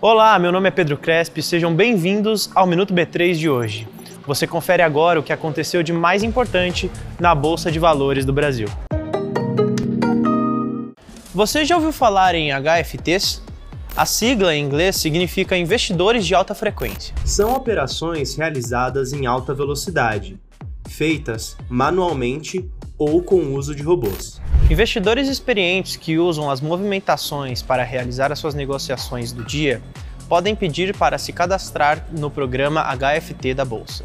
Olá, meu nome é Pedro Crespi, sejam bem-vindos ao Minuto B3 de hoje. Você confere agora o que aconteceu de mais importante na Bolsa de Valores do Brasil. Você já ouviu falar em HFTs? A sigla em inglês significa investidores de alta frequência. São operações realizadas em alta velocidade, feitas manualmente ou com o uso de robôs. Investidores experientes que usam as movimentações para realizar as suas negociações do dia podem pedir para se cadastrar no programa HFT da Bolsa.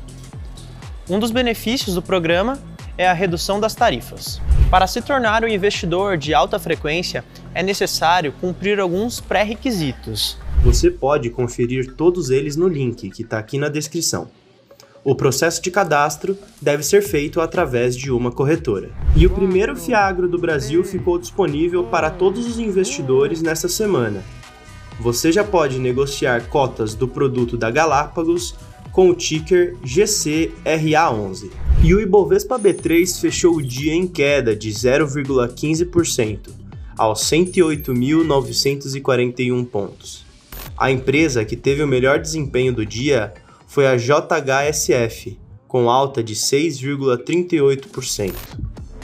Um dos benefícios do programa é a redução das tarifas. Para se tornar um investidor de alta frequência, é necessário cumprir alguns pré-requisitos. Você pode conferir todos eles no link que está aqui na descrição. O processo de cadastro deve ser feito através de uma corretora. E o primeiro Fiagro do Brasil ficou disponível para todos os investidores nessa semana. Você já pode negociar cotas do produto da Galápagos com o ticker GCRA11. E o Ibovespa B3 fechou o dia em queda de 0,15%, aos 108.941 pontos. A empresa que teve o melhor desempenho do dia foi a JHSF, com alta de 6,38%.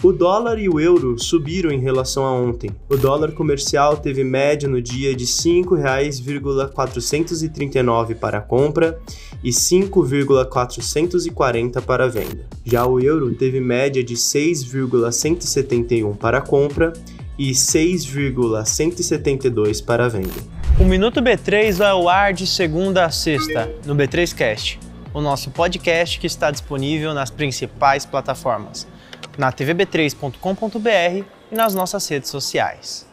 O dólar e o euro subiram em relação a ontem. O dólar comercial teve média no dia de R$ 5,439 para compra e 5,440 para venda. Já o euro teve média de 6,171 para compra e 6,172 para venda. O Minuto B3 vai ao ar de segunda a sexta, no B3Cast, o nosso podcast que está disponível nas principais plataformas, na tvb3.com.br e nas nossas redes sociais.